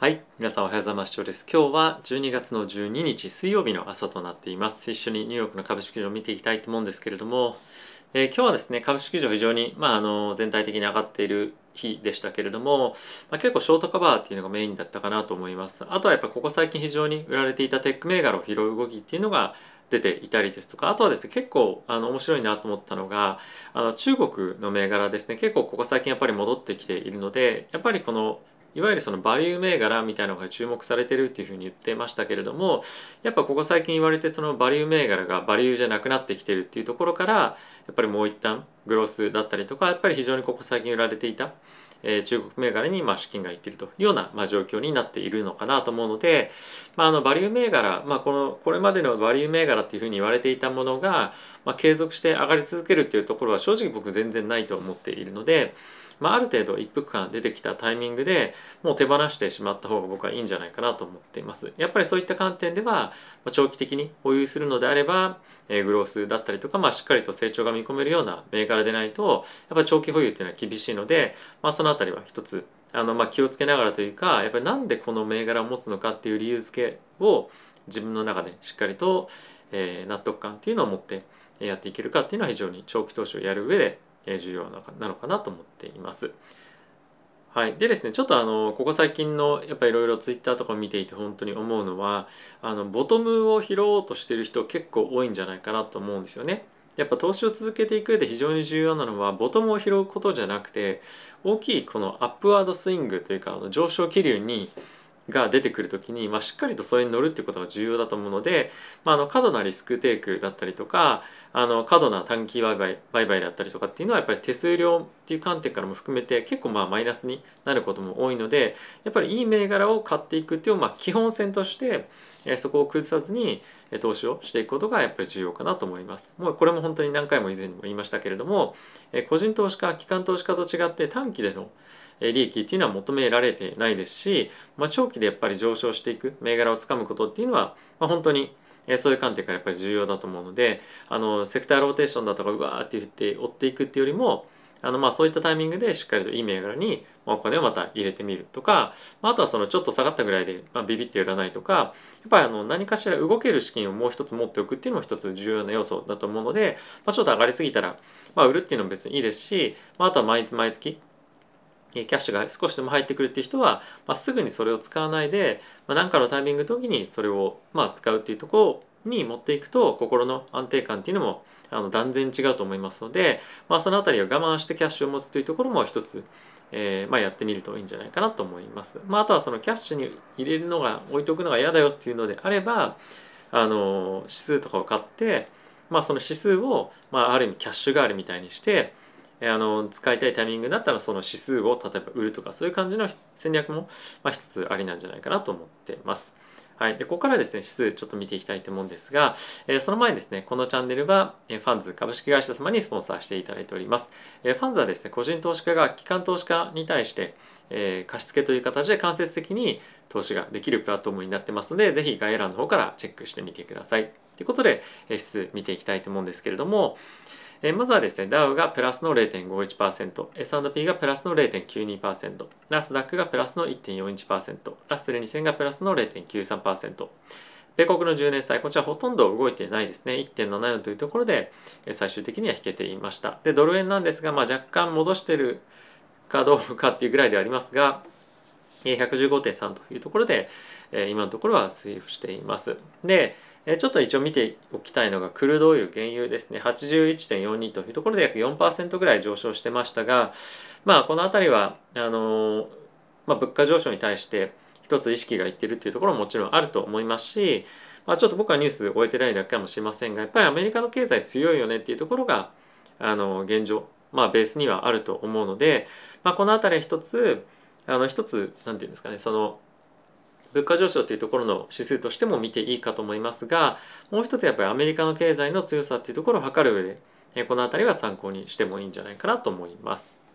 はい皆さんおはようございます。です。今日は12月の12日水曜日の朝となっています。一緒にニューヨークの株式市場を見ていきたいと思うんですけれども、えー、今日はですね株式市場非常に、まあ、あの全体的に上がっている日でしたけれども、まあ、結構ショートカバーっていうのがメインだったかなと思います。あとはやっぱここ最近非常に売られていたテック銘柄を拾う動きっていうのが出ていたりですとかあとはですね結構あの面白いなと思ったのがあの中国の銘柄ですね。結構ここ最近やっぱり戻ってきているのでやっぱりこのいわゆるそのバリュー銘柄みたいなのが注目されてるっていうふうに言ってましたけれどもやっぱここ最近言われてそのバリュー銘柄がバリューじゃなくなってきてるっていうところからやっぱりもう一旦グロースだったりとかやっぱり非常にここ最近売られていたえ中国銘柄にまあ資金がいっているというようなまあ状況になっているのかなと思うので、まあ、あのバリュー銘柄、まあ、このこれまでのバリュー銘柄っていうふうに言われていたものが、まあ継続して上がり続けるっていうところは正直僕全然ないと思っているので。まあ、ある程度一服感出てきたタイミングでもう手放してしまった方が僕はいいんじゃないかなと思っています。やっぱりそういった観点ではま長期的に保有するのであればえグロースだったりとか、まあ、しっかりと成長が見込めるような銘柄でないとやっぱ長期保有っていうのは厳しいので、まあ、その辺りは一つあのまあ気をつけながらというかやっぱりなんでこの銘柄を持つのかっていう理由付けを自分の中でしっかりと、え納得感っていうのを持ってやっていけるかっていうのは非常に長期投資をやる上で重要なのかなと思っています。はい、でですねちょっとあのここ最近のやっぱいろいろツイッターとか見ていて本当に思うのはあのボトムを拾おうとしてる人結構多いんじゃないかなと思うんですよね。やっぱ投資を続けていく上で非常に重要なのはボトムを拾うことじゃなくて大きいこのアップワードスイングというかあの上昇気流にが出てくる時に、まあ、しっかりとそれに乗るっていうことが重要だと思うので、まあ、あの過度なリスクテイクだったりとかあの過度な短期売買売買だったりとかっていうのはやっぱり手数料っていう観点からも含めて結構まあマイナスになることも多いのでやっぱりいい銘柄を買っていくっていうまあ基本線としてそこを崩さずに投資をしていくことがやっぱり重要かなと思います。もうこれも本当に何回も以前にも言いましたけれども個人投資家機関投資家と違って短期での利益っていうのは求められてないですし、まあ、長期でやっぱり上昇していく銘柄をつかむことっていうのは、まあ、本当にそういう観点からやっぱり重要だと思うのであのセクターローテーションだとかうわーって言って追っていくっていうよりもあのまあそういったタイミングでしっかりといい銘柄にお金をまた入れてみるとかまあとはそのちょっと下がったぐらいでまビビって売らないとかやっぱりあの何かしら動ける資金をもう一つ持っておくっていうのも一つ重要な要素だと思うので、まあ、ちょっと上がりすぎたら、まあ、売るっていうのも別にいいですし、まあ、とは毎月毎月キャッシュが少しでも入ってくるっていう人は、まあ、すぐにそれを使わないで何、まあ、かのタイミングの時にそれをまあ使うっていうところに持っていくと心の安定感っていうのもあの断然違うと思いますので、まあ、その辺りを我慢してキャッシュを持つというところも一つ、えーまあ、やってみるといいんじゃないかなと思います。まあ、あとはそのキャッシュに入れるのが置いとくのが嫌だよっていうのであればあの指数とかを買って、まあ、その指数を、まあ、ある意味キャッシュ代わりみたいにしてあの使いたいタイミングだったらその指数を例えば売るとかそういう感じの戦略も、まあ、一つありなんじゃないかなと思ってます。はい、でここからですね指数ちょっと見ていきたいと思うんですが、えー、その前にですねこのチャンネルは、えファンズ株式会社様にスポンサーしていただいております、えファンズはですね個人投資家が機関投資家に対して、え、貸付という形で間接的に投資ができるプラットフォームになってますのでぜひ概要欄の方からチェックしてみてください。ということで、え指数見ていきたいと思うんですけれども、えまずはですね、ダウがプラスの0.51%、S&P がプラスの0.92%、ナスダックがプラスの1.41%、ラッセル2000がプラスの0.93%、米国の10年債、こちらほとんど動いてないですね。1.74というところで最終的には引けていました。で、ドル円なんですが、まあ、若干戻してるかどうかっていうぐらいではありますが、115.3というところで今のところはセーフしています。で、ちょっと一応見ておきたいのがクルードオイル原油ですね81.42というところで約4%ぐらい上昇してましたがまあこの辺りはあの、まあ、物価上昇に対して一つ意識がいってるっていうところももちろんあると思いますし、まあ、ちょっと僕はニュース終えてないだけかもしれませんがやっぱりアメリカの経済強いよねっていうところがあの現状まあベースにはあると思うので、まあ、この辺り一つあの一つ何て言うんですかねその物価上昇というところの指数としても見ていいかと思いますがもう一つやっぱりアメリカの経済の強さっていうところを測る上でこの辺りは参考にしてもいいんじゃないかなと思います。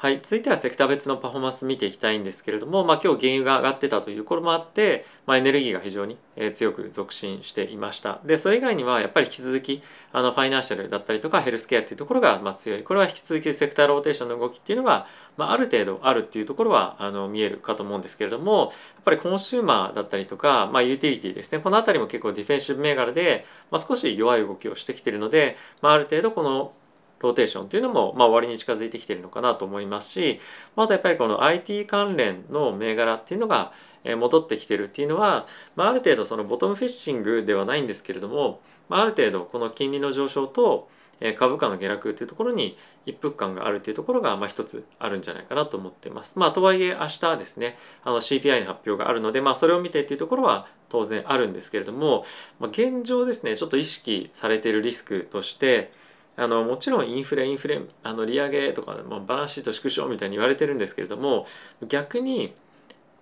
はい、続いてはセクター別のパフォーマンス見ていきたいんですけれども、まあ、今日原油が上がってたというところもあって、まあ、エネルギーが非常に強く続伸していました。でそれ以外にはやっぱり引き続きあのファイナンシャルだったりとかヘルスケアっていうところがま強い。これは引き続きセクターローテーションの動きっていうのが、まあ、ある程度あるっていうところはあの見えるかと思うんですけれどもやっぱりコンシューマーだったりとか、ま、ユーティリティですね。この辺りも結構ディフェンシブ銘柄で、まあ、少し弱い動きをしてきてるので、ま、ある程度このローテーションっていうのも、まあ、終わりに近づいてきているのかなと思いますしまたやっぱりこの IT 関連の銘柄っていうのが戻ってきてるっていうのは、まあ、ある程度そのボトムフィッシングではないんですけれども、まあ、ある程度この金利の上昇と株価の下落というところに一服感があるというところがまあ一つあるんじゃないかなと思っています。まあ、とはいえ明日ですねあの CPI の発表があるので、まあ、それを見てっていうところは当然あるんですけれども、まあ、現状ですねちょっと意識されているリスクとしてあのもちろんインフレインフレあの利上げとか、まあ、バランスシート縮小みたいに言われてるんですけれども逆に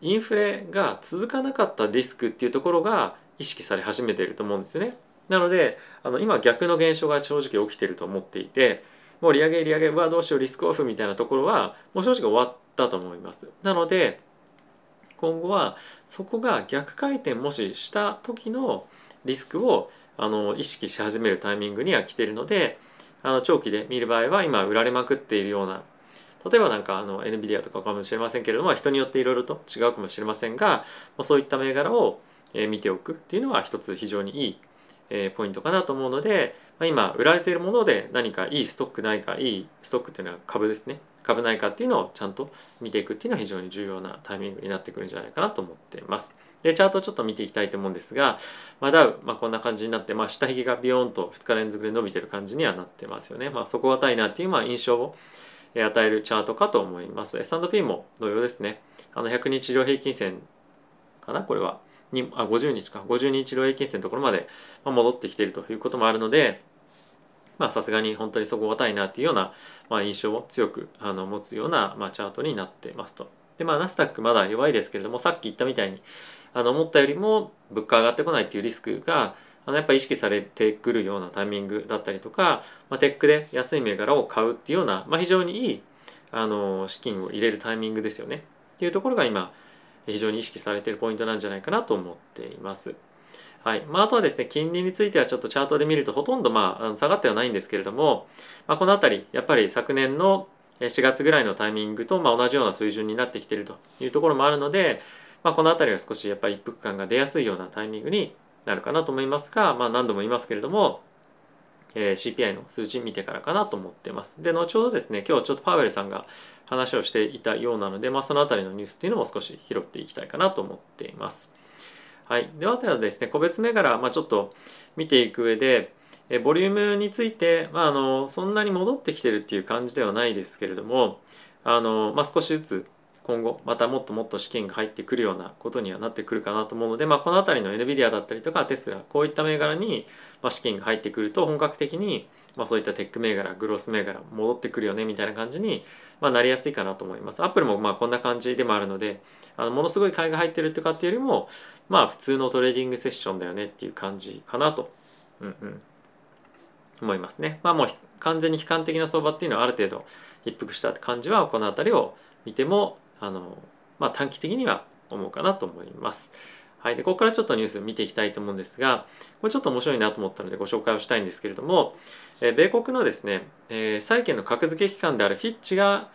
インフレが続かなかったリスクっていうところが意識され始めていると思うんですよね。なのであの今逆の現象が正直起きてると思っていてもう利上げ利上げうわどうしようリスクオフみたいなところはもう正直終わったと思います。なので今後はそこが逆回転もしした時のリスクをあの意識し始めるタイミングには来てるのであの長期で見る場合は今売られまくっているような例えばなんかあの NVIDIA とかかもしれませんけれども人によっていろいろと違うかもしれませんがそういった銘柄を見ておくっていうのは一つ非常にいいポイントかなと思うので今売られているもので何かいいストックないかいいストックっていうのは株ですね株ないかっていうのをちゃんと見ていくっていうのは非常に重要なタイミングになってくるんじゃないかなと思っています。でチャートちょっと見ていきたいと思うんですが、まあ、ダウ、まあ、こんな感じになって、まあ、下髭がビヨーンと2日連続で伸びてる感じにはなってますよね。まあ、底堅いなっていうまあ印象を与えるチャートかと思います。S&P も同様ですね。あの100日移動平均線かな？これは。にあ50日か50日移動平均線のところまで戻ってきているということもあるのでまさすがに本当に底堅いなっていうような、まあ、印象を強くあの持つような、まあ、チャートになってますと。でまあナスダックまだ弱いですけれどもさっき言ったみたいにあの思ったよりも物価上がってこないっていうリスクがあのやっぱり意識されてくるようなタイミングだったりとか、まあ、テックで安い銘柄を買うっていうような、まあ、非常にいいあの資金を入れるタイミングですよねっていうところが今非常に意識されているポイントなんじゃないかなと思っています。はいまあ、あとはですね金利についてはちょっとチャートで見るとほとんどまあ下がってはないんですけれども、まあ、この辺りやっぱり昨年の4月ぐらいのタイミングとまあ同じような水準になってきているというところもあるので、まあ、この辺りは少しやっぱり一服感が出やすいようなタイミングになるかなと思いますが、まあ、何度も言いますけれども、えー、CPI の数字見てからかなと思ってます。で、後ほどですね、今日ちょっとパウエルさんが話をしていたようなので、まあ、その辺りのニュースっていうのも少し拾っていきたいかなと思っています。はい。ではではですね、個別銘柄、まあ、ちょっと見ていく上で、えボリュームについて、まあ、あのそんなに戻ってきてるっていう感じではないですけれどもあの、まあ、少しずつ今後またもっともっと資金が入ってくるようなことにはなってくるかなと思うので、まあ、この辺りの NVIDIA だったりとかテスラこういった銘柄に資金が入ってくると本格的にまあそういったテック銘柄グロース銘柄戻ってくるよねみたいな感じにまあなりやすいかなと思います。アップルもまあこんな感じでもあるのであのものすごい買いが入ってるってかっていうよりもまあ普通のトレーディングセッションだよねっていう感じかなと、うんうん、思いますね。まあもう完全に悲観的な相場っていうのはある程度一服した感じはこの辺りを見てもあの、まあ、短期的には思うかなと思います。はい、でここからちょっとニュース見ていきたいと思うんですがこれちょっと面白いなと思ったのでご紹介をしたいんですけれども、え米国のですね、え、債券の格付け機関であるフィッチが、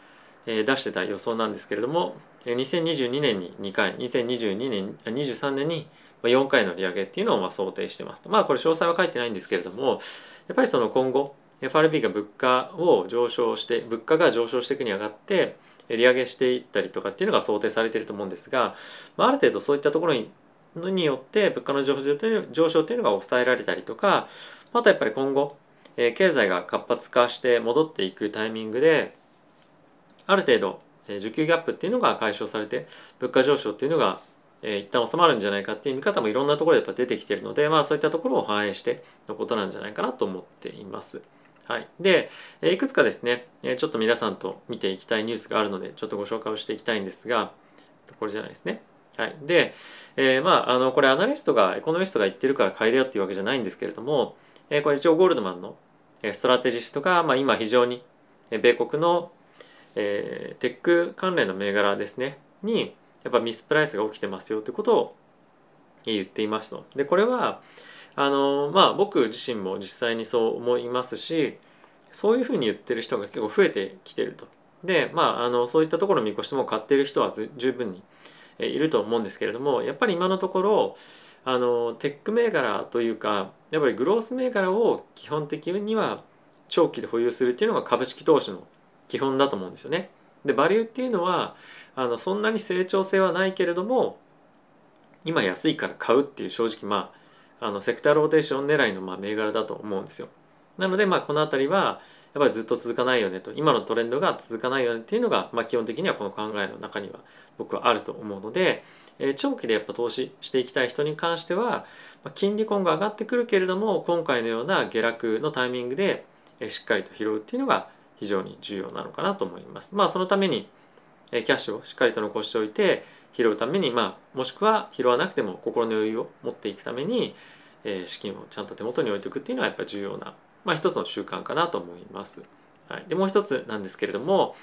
え、出してた予想なんですけれども2022年に2回2022年23年に4回の利上げっていうのをま想定してますとまあこれ詳細は書いてないんですけれどもやっぱりその今後 FRB が物価を上昇して物価が上昇していくにあがって利上げしていったりとかっていうのが想定されていると思うんですが、まあ、ある程度そういったところにによって物価の上昇という上昇というのが抑えられたりとかあとやっぱり今後、えー、経済が活発化して戻っていくタイミングである程度、えー、需給ギャップっていうのが解消されて物価上昇っていうのが、えー、一旦収まるんじゃないかっていう見方もいろんなところでやっぱ出てきているので、まあ、そういったところを反映してのことなんじゃないかなと思っています。はい、でいくつかですねちょっと皆さんと見ていきたいニュースがあるのでちょっとご紹介をしていきたいんですがこれじゃないですね。はい、で、えー、まああのこれアナリストがエコノミストが言ってるから買いだよっていうわけじゃないんですけれども、えこれ一応ゴールドマンのストラテジストが、まあ、今非常に米国のえー、テック関連の銘柄ですねにやっぱミスプライスが起きてますよということを言っていますと。でこれはあのまあ僕自身も実際にそう思いますしそういうふうに言ってる人が結構増えてきてると。でまああのそういったところを見越しても買ってる人は十分にいると思うんですけれどもやっぱり今のところあのテック銘柄というかやっぱりグロース銘柄を基本的には長期で保有するっていうのが株式投資の基本だと思うんですよね。でバリューっていうのはあのそんなに成長性はないけれども今安いから買うっていう正直まああのセクターローテーション狙いのま銘柄だと思うんですよ。なのでまあこの辺りはやっぱりずっと続かないよねと今のトレンドが続かないよねっていうのが、まあ、基本的にはこの考えの中には僕はあると思うので、え、長期でやっぱ投資していきたい人に関しては、ま、金利今後上がってくるけれども今回のような下落のタイミングで、え、しっかりと拾うっていうのが非常に重要なのかなと思います。まあそのために、キャッシュをしっかりと残しておいて拾うために、まあ、もしくは拾わなくても心の余裕を持っていくために、えー、資金をちゃんと手元に置いておくっていうのはやっぱり重要なまあ、一つの習慣かなと思います。はい、でもう一つなんですけれども、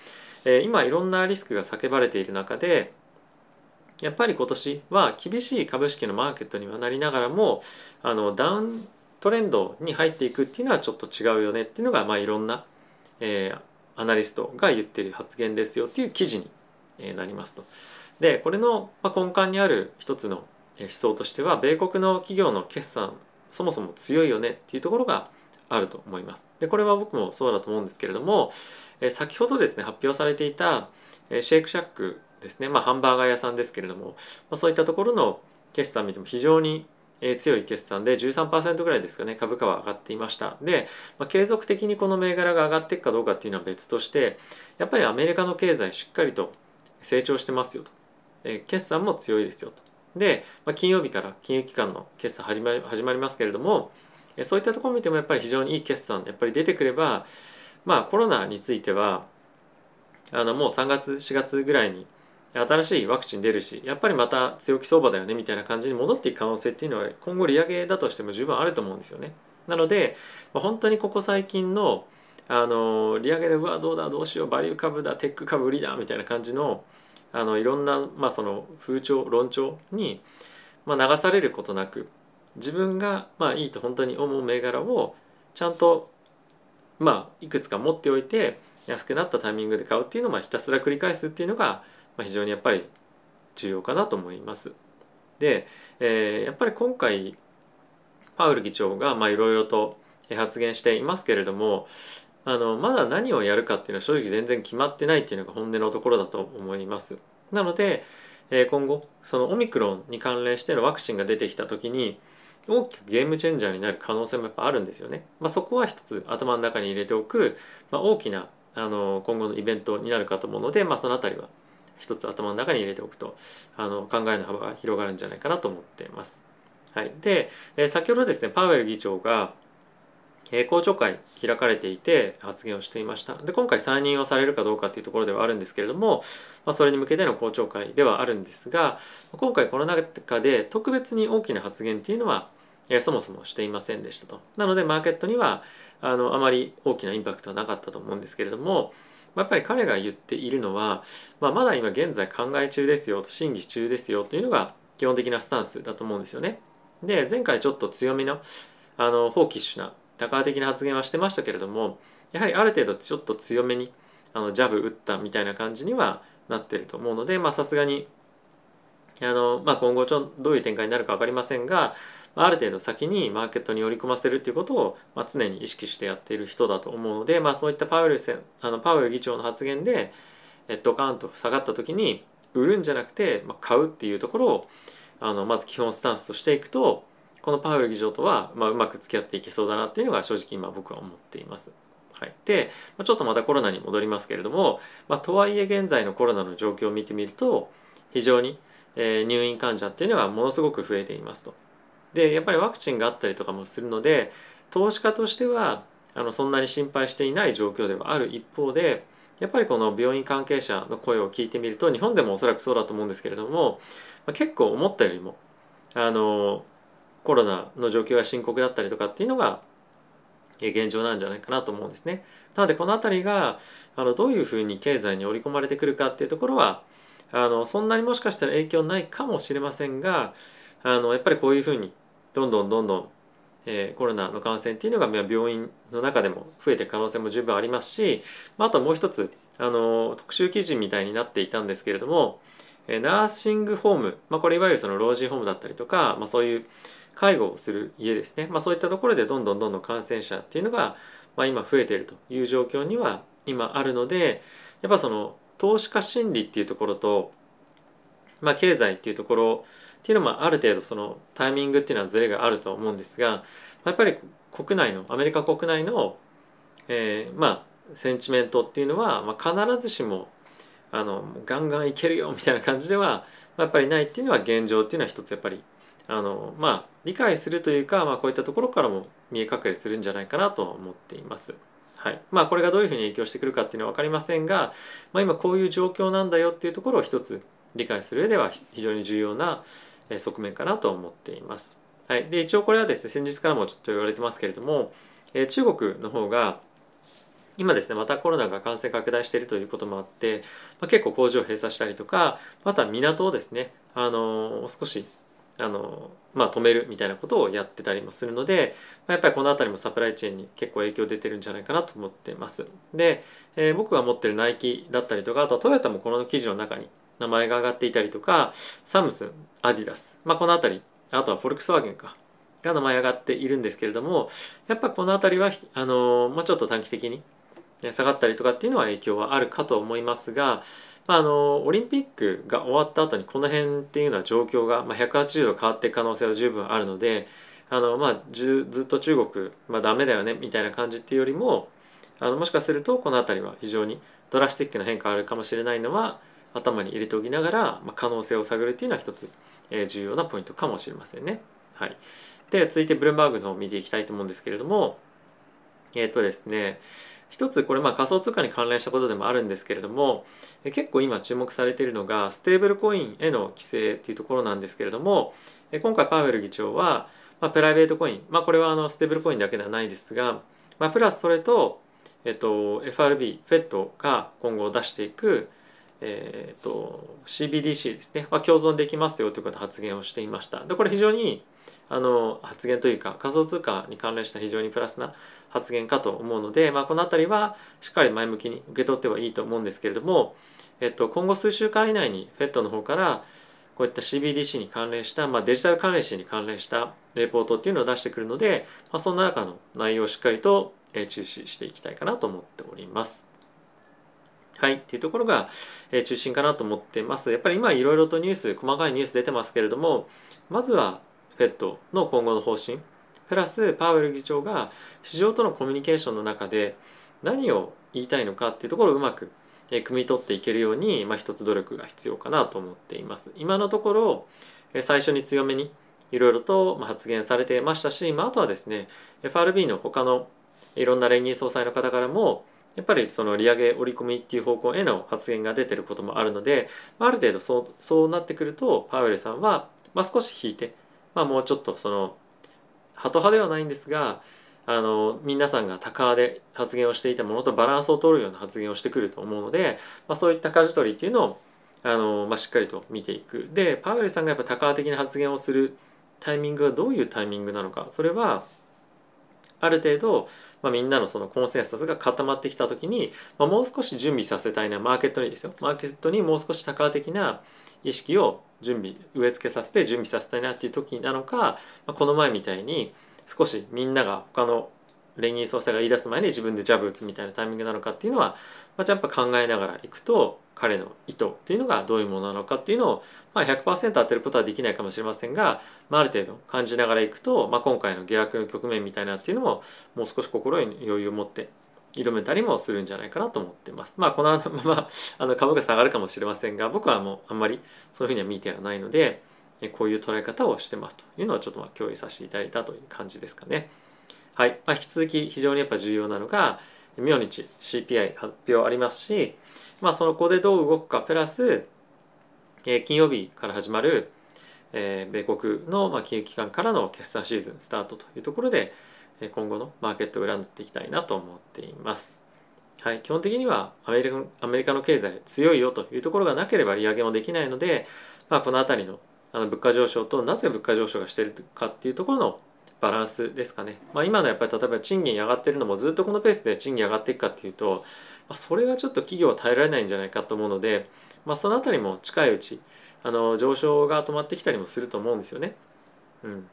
えー、今いろんなリスクが叫ばれている中でやっぱり今年は厳しい株式のマーケットにはなりながらもあのダウントレンドに入っていくっていうのはちょっと違うよねっていうのが、まあ、いろんな、えー、アナリストが言ってる発言ですよっていう記事になりますと。でこれの根幹にある一つの思想としては米国の企業の決算そもそも強いよねっていうところがあると思います。でこれは僕もそうだと思うんですけれども、え先ほどですね発表されていた、えシェイクシャックですね、まあ、ハンバーガー屋さんですけれども、まあ、そういったところの決算見ても非常に強い決算で13%ぐらいですかね株価は上がっていましたで、まあ、継続的にこの銘柄が上がっていくかどうかっていうのは別としてやっぱりアメリカの経済しっかりと成長してますよと、え決算も強いですよとで、まあ、金曜日から金融機関の決算始まり始まりますけれどもえそういったところ見てもやっぱり非常にいい決算やっぱり出てくればまあコロナについてはあのもう3月4月ぐらいに新しいワクチン出るしやっぱりまた強気相場だよねみたいな感じに戻っていく可能性っていうのは今後利上げだとしても十分あると思うんですよね。なのでまあ本当にここ最近のあの利上げでうわどうだどうしようバリュー株だテック株売りだみたいな感じのあのいろんな、まあ、その風潮論調に、まあ、流されることなく自分がまあいいと本当に思う銘柄をちゃんとまあいくつか持っておいて安くなったタイミングで買うっていうのをひたすら繰り返すっていうのがまあ非常にやっぱり重要かなと思います。で、えー、やっぱり今回パウル議長がいろいろと発言していますけれどもあのまだ何をやるかっていうのは正直全然決まってないっていうのが本音のところだと思います。なので今後そのオミクロンに関連してのワクチンが出てきた時に大きくゲームチェンジャーになる可能性もやっぱあるんですよね。まあ、そこは一つ頭の中に入れておく、まあ、大きなあの今後のイベントになるかと思うので、まあ、その辺りは一つ頭の中に入れておくとあの考えの幅が広がるんじゃないかなと思っています。はい、で、えー、先ほどですねパウエル議長が、え、公聴会開かれていて発言をしていました。で今回再任をされるかどうかっていうところではあるんですけれども、まあ、それに向けての公聴会ではあるんですが今回この中で特別に大きな発言っていうのはえそもそもしていませんでしたと。なのでマーケットにはあのあまり大きなインパクトはなかったと思うんですけれどもやっぱり彼が言っているのは、まあ、まだ今現在考え中ですよと審議中ですよというのが基本的なスタンスだと思うんですよね。で前回ちょっと強めのあのホーキッシュな高派的な発言はしてましたけれどもやはりある程度ちょっと強めにあのジャブ打ったみたいな感じにはなってると思うのでさすがにあの、まあ、今後ちょどういう展開になるか分かりませんがある程度先にマーケットに織り込ませるっていうことを、まあ、常に意識してやっている人だと思うので、まあ、そういったパウエルあのパウエル議長の発言でドカーンと下がった時に売るんじゃなくて、まあ、買うっていうところをあのまず基本スタンスとしていくとこのパウエル議長とは、まあ、うまく付き合っていけそうだなっていうのが正直今僕は思っています。はい、でちょっとまたコロナに戻りますけれども、まあ、とはいえ現在のコロナの状況を見てみると非常に、えー、入院患者っていうのはものすごく増えていますと。でやっぱりワクチンがあったりとかもするので投資家としてはあのそんなに心配していない状況ではある一方でやっぱりこの病院関係者の声を聞いてみると日本でもおそらくそうだと思うんですけれども、まあ、結構思ったよりもあのコロナの状況が深刻だったりとかっていうのが現状なんじゃないかなと思うんですね。なのでこの辺りがあのどういうふうに経済に織り込まれてくるかっていうところはあのそんなにもしかしたら影響ないかもしれませんがあのやっぱりこういうふうにどんどんどんどん、えー、コロナの感染っていうのが病院の中でも増えていく可能性も十分ありますしまあともう一つあの特集記事みたいになっていたんですけれどもえナーシングホーム、まあ、これいわゆるその老人ホームだったりとか、まあ、そういう介護をする家ですね、まあ、そういったところでどんどんどんどん感染者っていうのが、まあ、今増えているという状況には今あるのでやっぱその投資家心理っていうところと、まあ、経済っていうところっていうのもある程度そのタイミングっていうのはズレがあると思うんですがやっぱり国内のアメリカ国内の、えー、まあセンチメントっていうのは、まあ、必ずしもあのガンガンいけるよみたいな感じではやっぱりないっていうのは現状っていうのは一つやっぱりあのまあ理解するというか、まあ、こういったところからも見え隠れするんじゃないかなと思っています。はいまあ、これがどういうふうに影響してくるかっていうのは分かりませんが、まあ、今こういう状況なんだよっていうところを一つ理解する上では非常に重要な側面かなと思っています。はい、で一応これはですね先日からもちょっと言われてますけれども、え中国の方が今ですねまたコロナが感染拡大しているということもあって、まあ、結構工場を閉鎖したりとかまた港をですねあの少しあのまあ、止めるみたいなことをやってたりもするので、まあ、やっぱりこの辺りもサプライチェーンに結構影響出てるんじゃないかなと思ってます。で、えー、僕が持ってるナイキだったりとかあとはトヨタもこの記事の中に名前が挙がっていたりとかサムスンアディダス、まあ、この辺りあとはフォルクスワーゲンかが名前上がっているんですけれどもやっぱこの辺りはあのもうちょっと短期的に下がったりとかっていうのは影響はあるかと思いますが、まあ、あのオリンピックが終わった後にこの辺っていうのは状況が、まあ、180度変わっていく可能性は十分あるのであの、まあ、ずっと中国、まあ、ダメだよねみたいな感じっていうよりもあのもしかするとこの辺りは非常にドラスティックな変化あるかもしれないのは頭に入れておきながら、まあ、可能性を探るっていうのは一つ、えー、重要なポイントかもしれませんね。はい、で続いてブルームバーグの方を見ていきたいと思うんですけれどもえっ、ー、とですね一つこれまあ仮想通貨に関連したことでもあるんですけれども結構今注目されているのがステーブルコインへの規制っていうところなんですけれども今回パウエル議長は、まあ、プライベートコイン、まあ、これはあのステーブルコインだけではないですが、まあ、プラスそれと、えっと、FRB、FED が今後出していく、えっと、CBDC ですね、まあ、共存できますよということを発言をしていました。でこれ非常にあの発言というか仮想通貨に関連した非常にプラスな発言かと思うので、まあ、この辺りはしっかり前向きに受け取ってはいいと思うんですけれども、えっと、今後数週間以内に FED の方からこういった CBDC に関連した、まあ、デジタル関連死に関連したレポートっていうのを出してくるので、まあ、その中の内容をしっかりと注視していきたいかなと思っております。はい。っていうところがえ中心かなと思ってます。やっぱり今いろいろとニュース、細かいニュース出てますけれども、まずは FED の今後の方針、プラスパウエル議長が市場とのコミュニケーションの中で何を言いたいのかっていうところをうまく汲み取っていけるように、まあ、一つ努力が必要かなと思っています。今のところ最初に強めにいろいろと発言されてましたし、まあ、あとはですね FRB の他のいろんな連銀総裁の方からもやっぱりその利上げ織り込みっていう方向への発言が出てることもあるので、まあ、ある程度そうそうなってくるとパウエルさんは、まあ、少し引いて、まあ、もうちょっとそのハト派ではないんですがあの皆さんが高で発言をしていたものとバランスを取るような発言をしてくると思うので、まあ、そういった舵取りっていうのをあの、まあ、しっかりと見ていく。でパウエルさんがやっぱ高的な発言をするタイミングがどういうタイミングなのかそれはある程度、まあ、みんなのそのコンセンサスが固まってきた時に、まあ、もう少し準備させたいなマーケットにですよ。マーケットにもう少し高的な意識を準備植え付けさせて準備させたいなっていう時なのか、ま、この前みたいに少しみんなが他の連銀総裁が言い出す前に自分でジャブ打つみたいなタイミングなのかっていうのは、まあ、やっぱ考えながらいくと彼の意図っていうのがどういうものなのかっていうのを、まあ、100%当てることはできないかもしれませんが、まあ、ある程度感じながらいくと、まあ、今回の下落の局面みたいなっていうのももう少し心に余裕を持って挑めたりもするんじゃないかなと思ってます。まあこのまま あの株が下がるかもしれませんが僕はもうあんまりそういうふうには見てはないのでこういう捉え方をしてますというのをちょっとまあ共有させていただいたという感じですかね。はい。まあ、引き続き非常にやっぱ重要なのが明日 CPI 発表ありますし、まあそこでどう動くかプラス、え、金曜日から始まる、え、米国の、ま、金融機関からの決算シーズンスタートというところで、今後のマーケットを占っていきたいなと思っています。はい、基本的にはアメリカアメリカの経済強いよというところがなければ利上げもできないので、まあ、この辺りのあの物価上昇となぜ物価上昇がしているかっていうところのバランスですかね。まあ、今のやっぱり例えば賃金上がってるのもずっとこのペースで賃金上がっていくかっていうと、まあ、それはちょっと企業は耐えられないんじゃないかと思うので、まあ、その辺りも近いうちあの上昇が止まってきたりもすると思うんですよね。うん、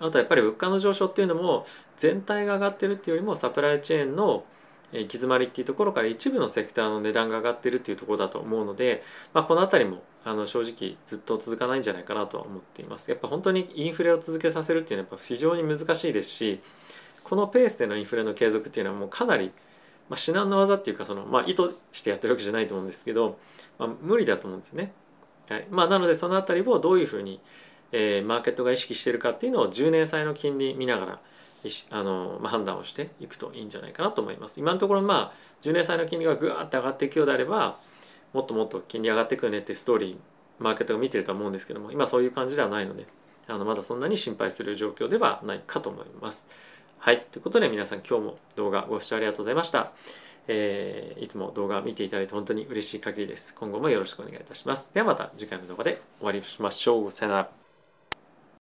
あとやっぱり物価の上昇っていうのも全体が上がってるっていうよりもサプライチェーンの行き詰まりっていうところから一部のセクターの値段が上がってるっていうところだと思うので、まあ、この辺りもあの正直ずっと続かないんじゃないかなとは思っています。やっぱ本当にインフレを続けさせるっていうのはやっぱ非常に難しいですしこのペースでのインフレの継続っていうのはもうかなり、まあ、至難の技っていうかその、まあ、意図してやってるわけじゃないと思うんですけど、まあ、無理だと思うんですよね。はいまあ、なのでその辺りをどういうふうに、えー、マーケットが意識してるかっていうのを10年債の金利見ながらあの、まあ、判断をしていくといいんじゃないかなと思います。今のところまあ10年債の金利がぐわって上がっていくようであればもっともっと金利上がっていくるねってストーリーマーケットが見てるとは思うんですけども今そういう感じではないのであのまだそんなに心配する状況ではないかと思います。はい。ということで皆さん今日も動画ご視聴ありがとうございました。えー、いつも動画見ていただいて本当に嬉しい限りです。今後もよろしくお願いいたします。ではまた次回の動画でお会いしましょう。さよなら。